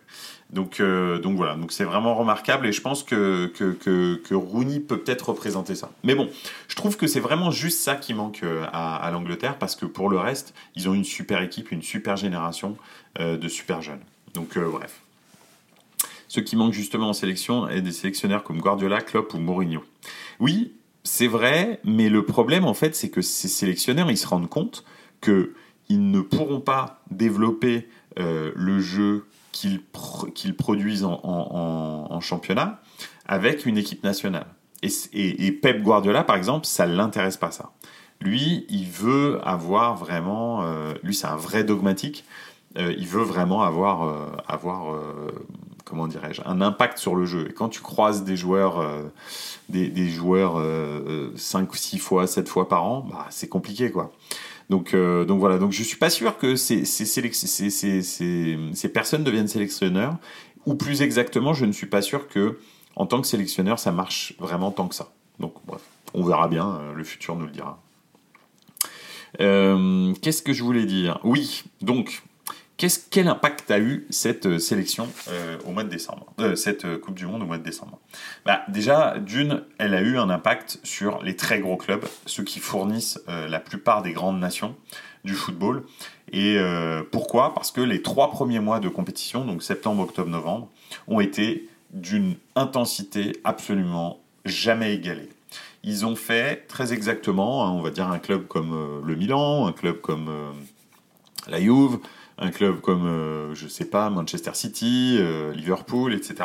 Donc, donc voilà, donc c'est vraiment remarquable et je pense que, que, Rooney peut peut-être représenter ça. Mais bon, je trouve que c'est vraiment juste ça qui manque à l'Angleterre parce que pour le reste, ils ont une super équipe, une super génération de super jeunes. Donc bref. Ce qui manque justement en sélection est des sélectionneurs comme Guardiola, Klopp ou Mourinho. Oui, c'est vrai, mais le problème en fait, c'est que ces sélectionneurs, ils se rendent compte qu'ils ne pourront pas développer euh, le jeu qu'ils produisent en, championnat avec une équipe nationale. Et, Pep Guardiola, par exemple, ça ne l'intéresse pas ça. Lui, il veut avoir vraiment, euh, lui c'est un vrai dogmatique, euh, il veut vraiment avoir, avoir comment dirais-je, un impact sur le jeu. Et quand tu croises des joueurs, euh, des, joueurs 5 ou 6 fois, 7 fois par an, bah, c'est compliqué, quoi. Donc, euh, donc voilà, donc je suis pas sûr que ces, ces, ces, personnes deviennent sélectionneurs, ou plus exactement, je ne suis pas sûr que en tant que sélectionneur, ça marche vraiment tant que ça. Donc bref, on verra bien, euh, le futur nous le dira. Qu'est-ce que je voulais dire? Oui, donc quel impact a eu cette euh, sélection euh, au mois de décembre, euh, cette Coupe du Monde au mois de décembre? Bah, Déjà, d'une, elle a eu un impact sur les très gros clubs, ceux qui fournissent la plupart des grandes nations du football. Et pourquoi? Parce que les trois premiers mois de compétition, donc septembre, octobre, novembre, ont été d'une intensité absolument jamais égalée. Ils ont fait très exactement, hein, on va dire un club comme le Milan, un club comme la Juve, un club comme, euh, je sais pas, Manchester City, euh, Liverpool, etc.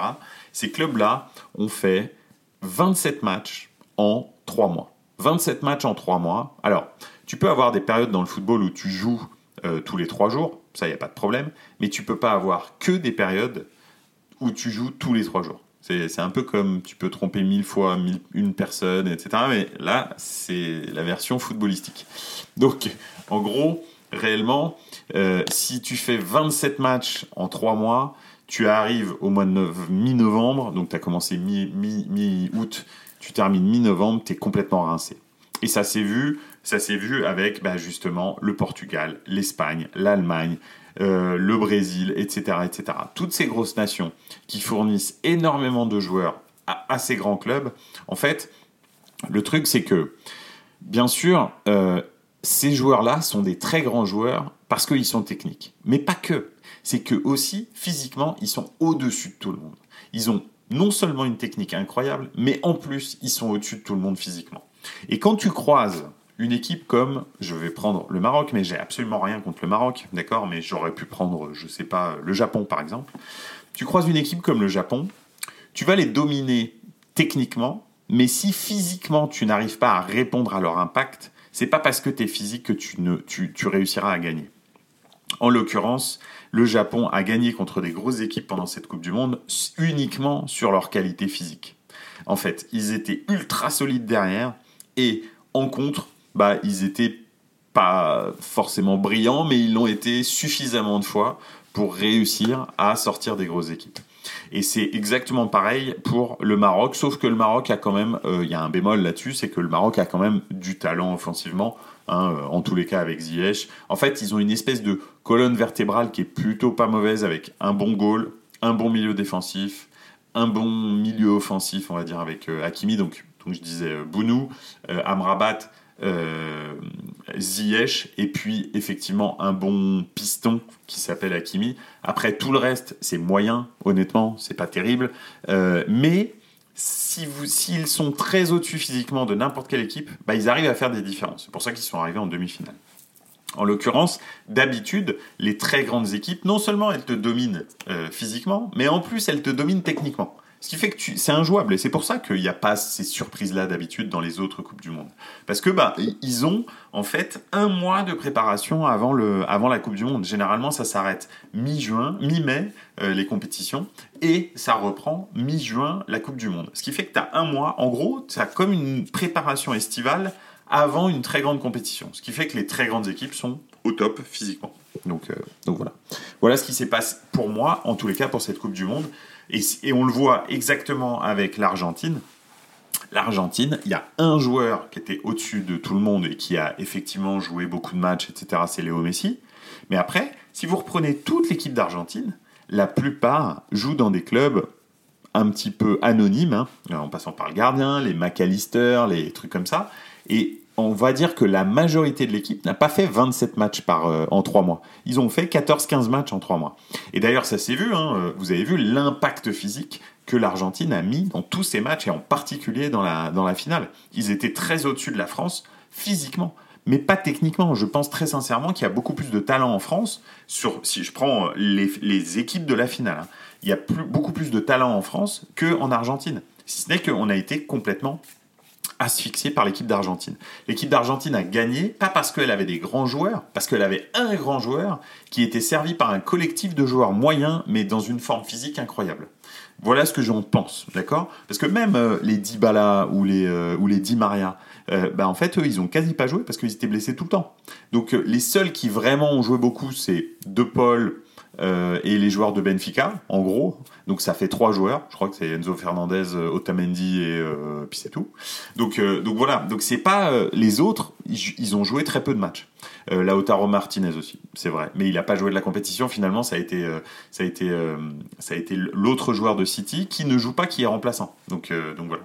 Ces clubs-là ont fait 27 matchs en 3 mois. 27 matchs en 3 mois. Alors, tu peux avoir des périodes dans le football où tu joues euh, tous les 3 jours, ça, il n'y a pas de problème, mais tu peux pas avoir que des périodes où tu joues tous les 3 jours. C'est un peu comme tu peux tromper mille fois une personne, etc. Mais là, c'est la version footballistique. Donc, en gros, réellement, euh, si tu fais 27 matchs en 3 mois, tu arrives au mois de mi-novembre, donc tu as commencé mi-août, tu termines mi-novembre, tu es complètement rincé. Et ça s'est vu, ça s'est vu avec bah, justement le Portugal, l'Espagne, l'Allemagne, euh, le Brésil, etc., etc. Toutes ces grosses nations qui fournissent énormément de joueurs à, ces grands clubs, en fait, le truc c'est que, bien sûr, euh, ces joueurs-là sont des très grands joueurs parce qu'ils sont techniques. Mais pas que. C'est que aussi, physiquement, ils sont au-dessus de tout le monde. Ils ont non seulement une technique incroyable, mais en plus, ils sont au-dessus de tout le monde physiquement. Et quand tu croises une équipe comme, je vais prendre le Maroc, mais j'ai absolument rien contre le Maroc, d'accord, mais j'aurais pu prendre, je sais pas, le Japon par exemple. Tu croises une équipe comme le Japon, tu vas les dominer techniquement, mais si physiquement tu n'arrives pas à répondre à leur impact, c'est pas parce que tu es physique que tu, ne, tu, réussiras à gagner. En l'occurrence, le Japon a gagné contre des grosses équipes pendant cette Coupe du Monde uniquement sur leur qualité physique. En fait, ils étaient ultra solides derrière et en contre, bah, ils étaient pas forcément brillants, mais ils l'ont été suffisamment de fois pour réussir à sortir des grosses équipes. Et c'est exactement pareil pour le Maroc, sauf que le Maroc a quand même, euh, il y a un bémol là-dessus, c'est que le Maroc a quand même du talent offensivement, hein, euh, en tous les cas avec Ziyech. En fait, ils ont une espèce de colonne vertébrale qui est plutôt pas mauvaise, avec un bon goal, un bon milieu défensif, un bon milieu offensif, on va dire, avec euh, Hakimi, donc, donc je disais Bounou, Amrabat, euh, Ziyech et puis effectivement un bon piston qui s'appelle Hakimi. Après tout le reste, c'est moyen, honnêtement, c'est pas terrible. Euh, mais s'ils sont très au-dessus physiquement de n'importe quelle équipe, bah, ils arrivent à faire des différences. C'est pour ça qu'ils sont arrivés en demi-finale. En l'occurrence, d'habitude, les très grandes équipes, non seulement elles te dominent euh, physiquement, mais en plus elles te dominent techniquement. Ce qui fait que c'est injouable. Et c'est pour ça qu'il n'y a pas ces surprises-là d'habitude dans les autres Coupes du Monde. Parce que bah, ils ont en fait un mois de préparation avant, le, avant la Coupe du Monde. Généralement, ça s'arrête mi-juin, mi-mai, euh, les compétitions. Et ça reprend mi-juin la Coupe du Monde. Ce qui fait que tu as un mois. En gros, tu as comme une préparation estivale avant une très grande compétition. Ce qui fait que les très grandes équipes sont au top physiquement. Donc, donc voilà. Voilà ce qui s'est passé pour moi, en tous les cas, pour cette Coupe du Monde. Et, on le voit exactement avec l'Argentine. L'Argentine, il y a un joueur qui était au-dessus de tout le monde et qui a effectivement joué beaucoup de matchs, etc. C'est Léo Messi. Mais après, si vous reprenez toute l'équipe d'Argentine, la plupart jouent dans des clubs un petit peu anonymes, hein, en passant par le gardien, les McAllister, les trucs comme ça. Et on va dire que la majorité de l'équipe n'a pas fait 27 matchs par, euh, en 3 mois. Ils ont fait 14-15 matchs en 3 mois. Et d'ailleurs, ça s'est vu, hein, euh, vous avez vu l'impact physique que l'Argentine a mis dans tous ces matchs, et en particulier dans la, dans la finale. Ils étaient très au-dessus de la France physiquement mais pas techniquement. Je pense très sincèrement qu'il y a beaucoup plus de talent en France, sur, si je prends les, les équipes de la finale, hein. il y a plus, beaucoup plus de talent en France qu'en Argentine. Si ce n'est qu'on a été complètement asphyxié par l'équipe d'Argentine. L'équipe d'Argentine a gagné, pas parce qu'elle avait des grands joueurs, parce qu'elle avait un grand joueur qui était servi par un collectif de joueurs moyens, mais dans une forme physique incroyable. Voilà ce que j'en pense, d'accord? Parce que même euh, les Dybala ou les, euh, ou les Di Maria, euh, bah, en fait, eux, ils ont quasi pas joué parce qu'ils étaient blessés tout le temps. Donc les seuls qui vraiment ont joué beaucoup, c'est De Paul, euh, et les joueurs de Benfica, en gros. Donc ça fait trois joueurs. Je crois que c'est Enzo Fernandez, euh, Otamendi et euh, puis c'est tout. Donc voilà. Donc c'est pas les autres. Ils, ont joué très peu de matchs. Lautaro Martinez aussi, c'est vrai. Mais il n'a pas joué de la compétition. Finalement, ça a été ça a été ça a été l'autre joueur de City qui ne joue pas, qui est remplaçant. Donc voilà.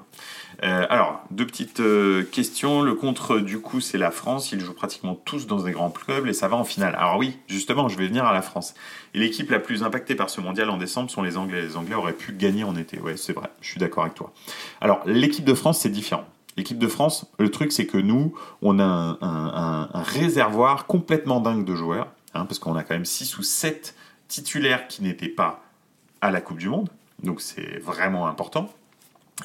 Euh, alors, deux petites euh, questions. Le contre, du coup, c'est la France. Ils jouent pratiquement tous dans des grands clubs et ça va en finale. Alors oui, justement, je vais venir à la France. Et l'équipe la plus impactée par ce mondial en décembre sont les Anglais. Les Anglais auraient pu gagner en été. Ouais, c'est vrai. Je suis d'accord avec toi. Alors, l'équipe de France, c'est différent. L'équipe de France, le truc, c'est que nous, on a un, réservoir complètement dingue de joueurs, hein, parce qu'on a quand même 6 ou 7 titulaires qui n'étaient pas à la Coupe du Monde. Donc c'est vraiment important.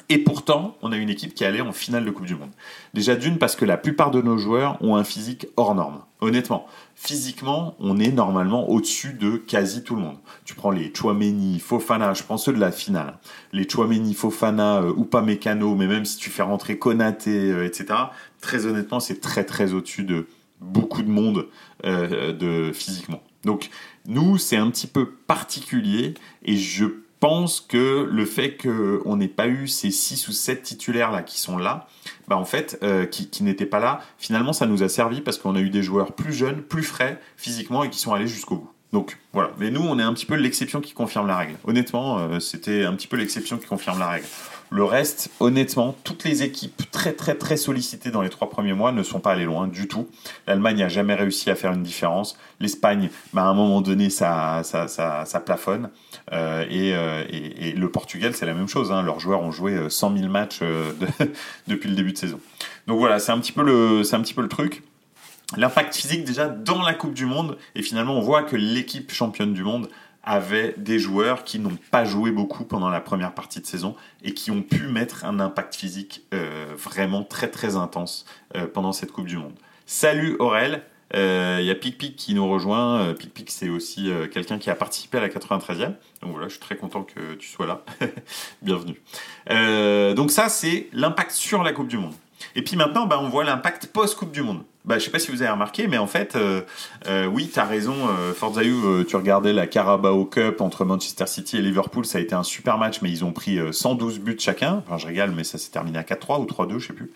Et pourtant, on a une équipe qui allée en finale de Coupe du Monde. Déjà d'une parce que la plupart de nos joueurs ont un physique hors norme. Honnêtement, physiquement, on est normalement au-dessus de quasi tout le monde. Tu prends les Chouameni, Fofana, je prends ceux de la finale. Les Chouameni, Fofana, euh, Mécano, mais même si tu fais rentrer Konaté, euh, etc. Très honnêtement, c'est très très au-dessus de beaucoup de monde euh, de physiquement. Donc nous, c'est un petit peu particulier et je pense que le fait qu'on n'ait pas eu ces 6 ou 7 titulaires là qui sont là, bah en fait, euh, qui, n'étaient pas là, finalement ça nous a servi parce qu'on a eu des joueurs plus jeunes, plus frais physiquement et qui sont allés jusqu'au bout. Donc voilà, mais nous on est un petit peu l'exception qui confirme la règle. Honnêtement, euh, c'était un petit peu l'exception qui confirme la règle. Le reste, honnêtement, toutes les équipes très très très sollicitées dans les trois premiers mois ne sont pas allées loin du tout. L'Allemagne n'a jamais réussi à faire une différence. L'Espagne, bah, à un moment donné, ça, ça, ça, ça plafonne. Euh, euh, et, et, le Portugal, c'est la même chose. Hein. Leurs joueurs ont joué 100 000 matchs euh, depuis le début de saison. Donc voilà, c'est un petit peu le, c'est un petit peu le truc. L'impact physique déjà dans la Coupe du Monde. Et finalement, on voit que l'équipe championne du monde avait des joueurs qui n'ont pas joué beaucoup pendant la première partie de saison et qui ont pu mettre un impact physique euh, vraiment très très intense euh, pendant cette Coupe du Monde. Salut Aurel, il euh, y a PicPic qui nous rejoint. PicPic c'est aussi quelqu'un qui a participé à la 93e. Donc voilà, je suis très content que tu sois là. Bienvenue. donc ça c'est l'impact sur la Coupe du Monde. Et puis maintenant, bah, on voit l'impact post-Coupe du Monde. Bah, je sais pas si vous avez remarqué, mais en fait, euh, euh, oui, tu as raison. Euh, Forza euh, tu regardais la Carabao Cup entre Manchester City et Liverpool, ça a été un super match, mais ils ont pris 112 buts chacun. Enfin, je régale, mais ça s'est terminé à 4-3 ou 3-2, je sais plus.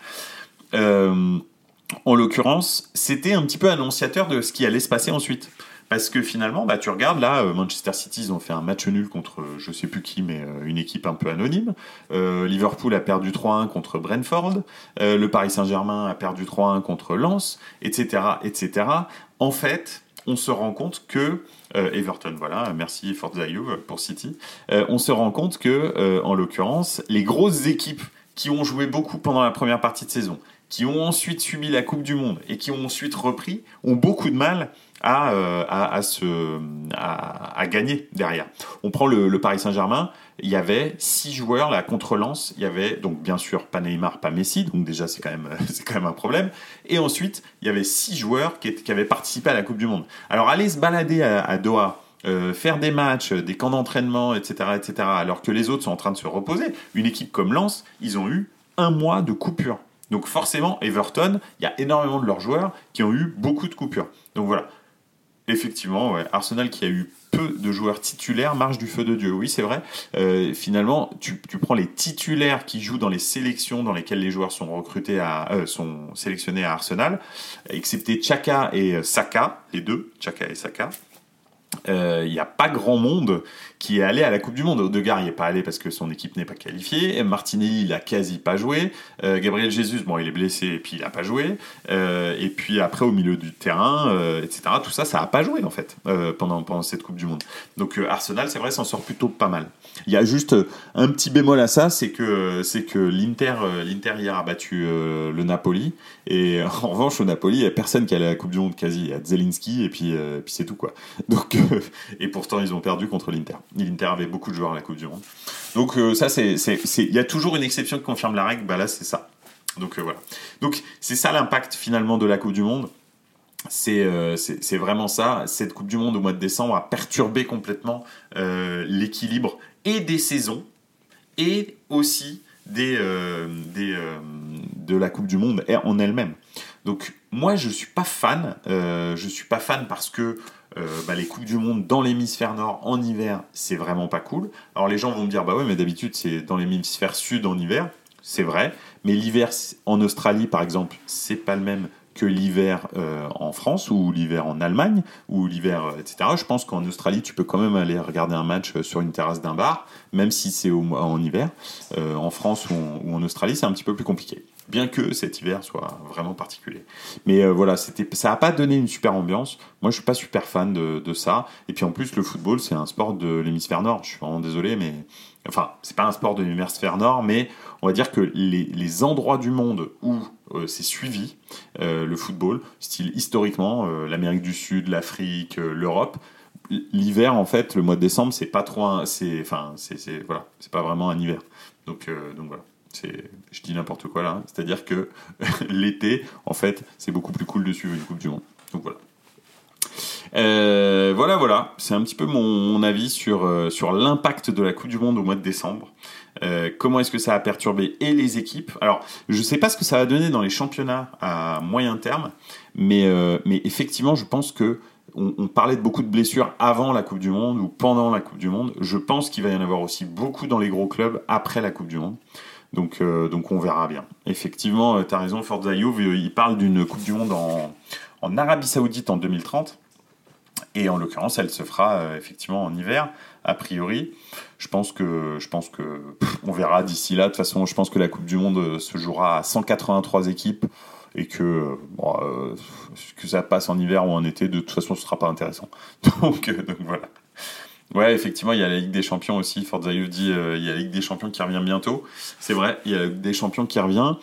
en l'occurrence, c'était un petit peu annonciateur de ce qui allait se passer ensuite. Parce que finalement, bah, tu regardes là, euh, Manchester City, ils ont fait un match nul contre euh, je sais plus qui, mais euh, une équipe un peu anonyme. Liverpool a perdu 3-1 contre Brentford. le Paris Saint-Germain a perdu 3-1 contre Lens, etc., etc. En fait, on se rend compte que Everton, voilà, merci Forza pour City. on se rend compte que, en l'occurrence, les grosses équipes qui ont joué beaucoup pendant la première partie de saison, qui ont ensuite subi la Coupe du Monde et qui ont ensuite repris, ont beaucoup de mal à, euh, à, se, à, gagner derrière. On prend le, Paris Saint-Germain, il y avait six joueurs là contre Lens, il y avait donc bien sûr pas Neymar, pas Messi, donc déjà c'est quand même quand même un problème. Et ensuite il y avait six joueurs qui, avaient participé à la Coupe du Monde. Alors aller se balader à, Doha. Euh, faire des matchs, des camps d'entraînement, etc., etc., alors que les autres sont en train de se reposer. Une équipe comme Lens, ils ont eu un mois de coupure. Donc forcément, Everton, il y a énormément de leurs joueurs qui ont eu beaucoup de coupures. Donc voilà, Effectivement. Arsenal qui a eu peu de joueurs titulaires marche du feu de Dieu. Oui, c'est vrai. Euh, finalement, tu, prends les titulaires qui jouent dans les sélections dans lesquelles les joueurs sont recrutés à, euh, sont sélectionnés à Arsenal, excepté Chaka et Saka, les deux, Chaka et Saka il euh, n'y a pas grand monde qui est allé à la Coupe du Monde. Odegaard n'y est pas allé parce que son équipe n'est pas qualifiée. Martinelli, il a quasi pas joué. Euh, Gabriel Jesus, bon, il est blessé et puis il a pas joué. Euh, et puis après, au milieu du terrain, etc., tout ça, ça a pas joué en fait pendant, pendant cette Coupe du Monde. Donc Arsenal, c'est vrai, s'en sort plutôt pas mal. Il y a juste un petit bémol à ça, c'est que, c'est que l'Inter, l'Inter hier a battu le Napoli. Et en revanche, au Napoli, il n'y a personne qui allait à la Coupe du Monde quasi. Il y a Zelinski et puis, puis c'est tout quoi. Donc et pourtant ils ont perdu contre l'Inter. L'Inter avait beaucoup de joueurs à la Coupe du Monde. Donc euh, ça, il y a toujours une exception qui confirme la règle. Bah là, c'est ça. Donc euh, voilà. Donc c'est ça l'impact finalement de la Coupe du Monde. Euh, c'est, vraiment ça. Cette Coupe du Monde au mois de décembre a perturbé complètement l'équilibre et des saisons et aussi de la Coupe du Monde en elle-même. Donc moi je suis pas fan. je suis pas fan parce que euh, bah, les Coupes du Monde dans l'hémisphère nord en hiver, c'est vraiment pas cool. Alors les gens vont me dire, bah ouais, mais d'habitude c'est dans l'hémisphère sud en hiver, c'est vrai, mais l'hiver en Australie par exemple, c'est pas le même que l'hiver euh, en France ou l'hiver en Allemagne ou l'hiver, euh, etc. Je pense qu'en Australie, tu peux quand même aller regarder un match sur une terrasse d'un bar, même si c'est en hiver. en France ou en Australie, c'est un petit peu plus compliqué bien que cet hiver soit vraiment particulier. Mais euh, voilà, c'était, ça n'a pas donné une super ambiance. Moi, je suis pas super fan de, de ça. Et puis en plus, le football, c'est un sport de l'hémisphère nord. Je suis vraiment désolé, mais enfin, c'est pas un sport de l'hémisphère nord, mais on va dire que les, les endroits du monde où euh, c'est suivi, euh, le football, style historiquement, l'Amérique du Sud, l'Afrique, l'Europe, l'hiver en fait, le mois de décembre, c'est pas trop, c'est, enfin, c'est, voilà, c'est pas vraiment un hiver. Donc, donc voilà je dis n'importe quoi là. C'est-à-dire que l'été, en fait, c'est beaucoup plus cool de suivre une Coupe du Monde. Donc voilà. Euh, voilà, voilà. C'est un petit peu mon, avis sur, euh, sur l'impact de la Coupe du Monde au mois de décembre. Euh, comment est-ce que ça a perturbé et les équipes? Alors, je ne sais pas ce que ça va donner dans les championnats à moyen terme, mais, effectivement, je pense que on, parlait de beaucoup de blessures avant la Coupe du Monde ou pendant la Coupe du Monde. Je pense qu'il va y en avoir aussi beaucoup dans les gros clubs après la Coupe du Monde. Donc, euh, donc on verra bien. Effectivement, euh, tu as raison, Forza euh, il parle d'une Coupe du Monde en, Arabie Saoudite en 2030. Et en l'occurrence, elle se fera effectivement en hiver, a priori. Je pense que, on verra d'ici là. De toute façon, je pense que la Coupe du Monde se jouera à 183 équipes et que, que ça passe en hiver ou en été, de toute façon, ce sera pas intéressant. Donc voilà. Ouais, effectivement, il y a la Ligue des Champions aussi. Forza dit euh, il y a la Ligue des Champions qui revient bientôt. C'est vrai, il y a la Ligue des Champions qui revient.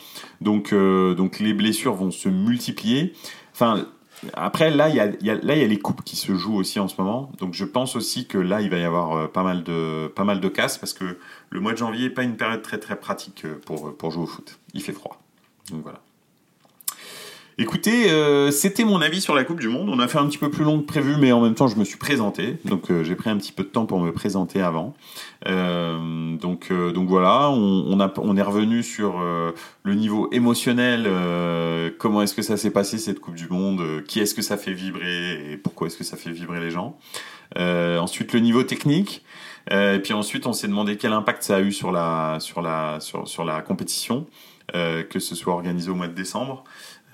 Donc, euh, donc les blessures vont se multiplier. Enfin, après, là il, y a, là, il y a les coupes qui se jouent aussi en ce moment. Donc, je pense aussi que là, il va y avoir euh, pas mal de, pas mal de casse parce que le mois de janvier n'est pas une période très, très pratique pour, pour jouer au foot. Il fait froid. Donc, voilà. Écoutez, euh, c'était mon avis sur la Coupe du Monde. On a fait un petit peu plus long que prévu, mais en même temps, je me suis présenté. Donc, euh, j'ai pris un petit peu de temps pour me présenter avant. Euh, donc, donc voilà, on, est revenu sur le niveau émotionnel. comment est-ce que ça s'est passé cette Coupe du Monde Qui est-ce que ça fait vibrer Et pourquoi est-ce que ça fait vibrer les gens Ensuite, le niveau technique. et puis ensuite, on s'est demandé quel impact ça a eu sur la, sur la, sur, sur la compétition, que ce soit organisé au mois de décembre.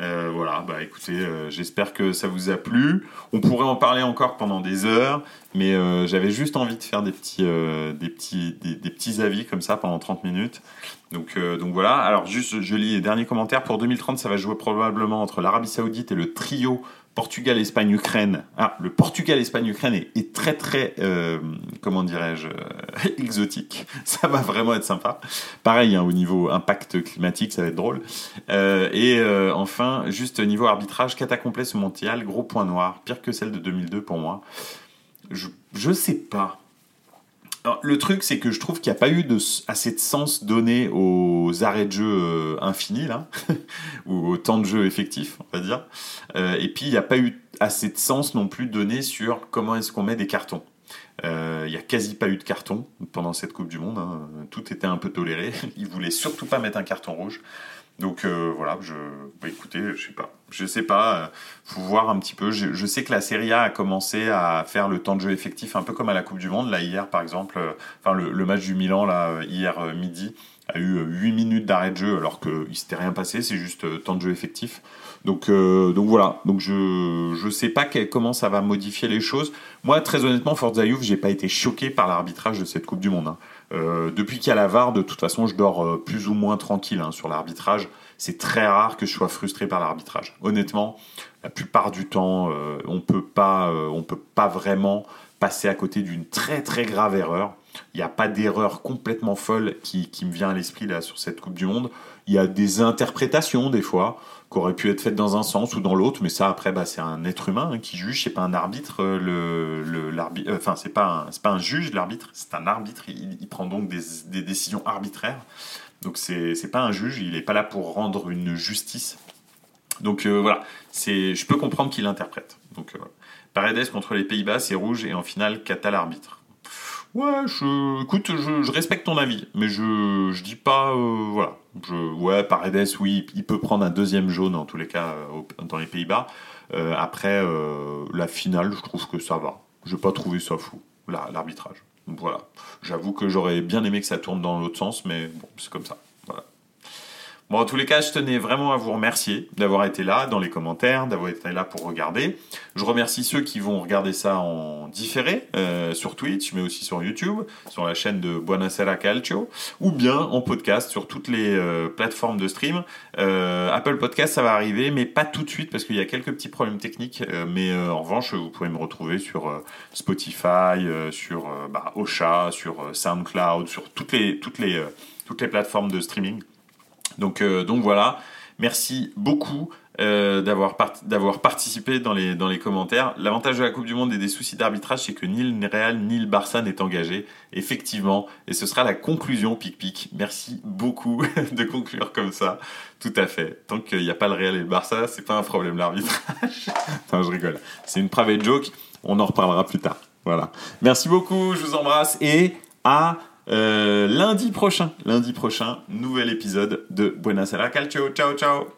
Euh, voilà, bah écoutez, euh, j'espère que ça vous a plu. On pourrait en parler encore pendant des heures, mais euh, j'avais juste envie de faire des petits, des, petits, des, petits avis comme ça pendant 30 minutes. Donc, donc voilà, alors juste je lis les derniers commentaires. Pour 2030, ça va jouer probablement entre l'Arabie Saoudite et le trio Portugal, Espagne, Ukraine. Ah, le Portugal, Espagne, Ukraine est, très très, euh, comment dirais-je, euh, exotique. Ça va vraiment être sympa. Pareil, hein, au niveau impact climatique, ça va être drôle. Euh, et enfin, juste niveau arbitrage, cata complet mondial, gros point noir, pire que celle de 2002 pour moi. Je, je sais pas le truc, c'est que je trouve qu'il n'y a pas eu assez de sens donné aux arrêts de jeu euh, infinis, là, ou au temps de jeu effectif, on va dire. Euh, et puis, il n'y a pas eu assez de sens non plus donné sur comment est-ce qu'on met des cartons. Euh, il n'y a quasi pas eu de carton pendant cette Coupe du Monde. Hein. Tout était un peu toléré. Ils voulaient surtout pas mettre un carton rouge. Donc voilà, je, bah, écoutez, je sais pas, je sais pas, faut voir un petit peu. Je, sais que la Serie A a commencé à faire le temps de jeu effectif, un peu comme à la Coupe du Monde. Là hier, par exemple, enfin le, match du Milan là hier midi a eu 8 minutes d'arrêt de jeu alors qu'il s'était rien passé, c'est juste temps de jeu effectif. Donc, euh, donc voilà. Donc je ne sais pas comment ça va modifier les choses. Moi, très honnêtement, Forza Youth, j'ai pas été choqué par l'arbitrage de cette Coupe du Monde. Hein. Euh, depuis qu'il y a la VAR, de toute façon, je dors euh, plus ou moins tranquille hein, sur l'arbitrage. C'est très rare que je sois frustré par l'arbitrage. Honnêtement, la plupart du temps, on peut pas, on peut pas vraiment passer à côté d'une très très grave erreur. Il n'y a pas d'erreur complètement folle qui, qui me vient à l'esprit là sur cette Coupe du Monde. Il y a des interprétations des fois qui aurait pu être faite dans un sens ou dans l'autre, mais ça après bah, c'est un être humain hein, qui juge, c'est pas un arbitre. Euh, euh, enfin c'est pas c'est pas un juge l'arbitre, c'est un arbitre. Il, prend donc des, décisions arbitraires. Donc c'est pas un juge, il est pas là pour rendre une justice. Donc euh, voilà, c'est je peux comprendre qu'il interprète. Donc Paredes contre les Pays-Bas, c'est rouge et en finale Kata l'arbitre. Ouais, je, écoute, je, respecte ton avis, mais je, je dis pas, voilà, je, ouais, Paredes, oui, il peut prendre un deuxième jaune en tous les cas euh, dans les Pays-Bas. Euh, après, euh, la finale, je trouve que ça va. Je n'ai pas trouvé ça fou, l'arbitrage. voilà. J'avoue que j'aurais bien aimé que ça tourne dans l'autre sens, mais bon, c'est comme ça. Bon, en tous les cas, je tenais vraiment à vous remercier d'avoir été là dans les commentaires, d'avoir été là pour regarder. Je remercie ceux qui vont regarder ça en différé euh, sur Twitch, mais aussi sur YouTube, sur la chaîne de Buonasera Calcio, ou bien en podcast sur toutes les euh, plateformes de stream. Euh, Apple Podcast, ça va arriver, mais pas tout de suite parce qu'il y a quelques petits problèmes techniques. mais en revanche, vous pouvez me retrouver sur Spotify, sur bah, Ocha, sur SoundCloud, sur toutes les toutes les toutes les plateformes de streaming. Donc, euh, donc voilà, merci beaucoup euh, d'avoir d'avoir participé dans les, dans les commentaires. L'avantage de la Coupe du Monde et des soucis d'arbitrage, c'est que ni le Real ni le Barça n'est engagé, effectivement. Et ce sera la conclusion, pic-pic. Merci beaucoup de conclure comme ça. Tout à fait. Tant qu'il n'y a pas le Real et le Barça, c'est pas un problème l'arbitrage. enfin, je rigole. C'est une private joke. On en reparlera plus tard. Voilà. Merci beaucoup. Je vous embrasse et à lundi prochain, lundi prochain, nouvel épisode de Buenas Calcio. Ciao, ciao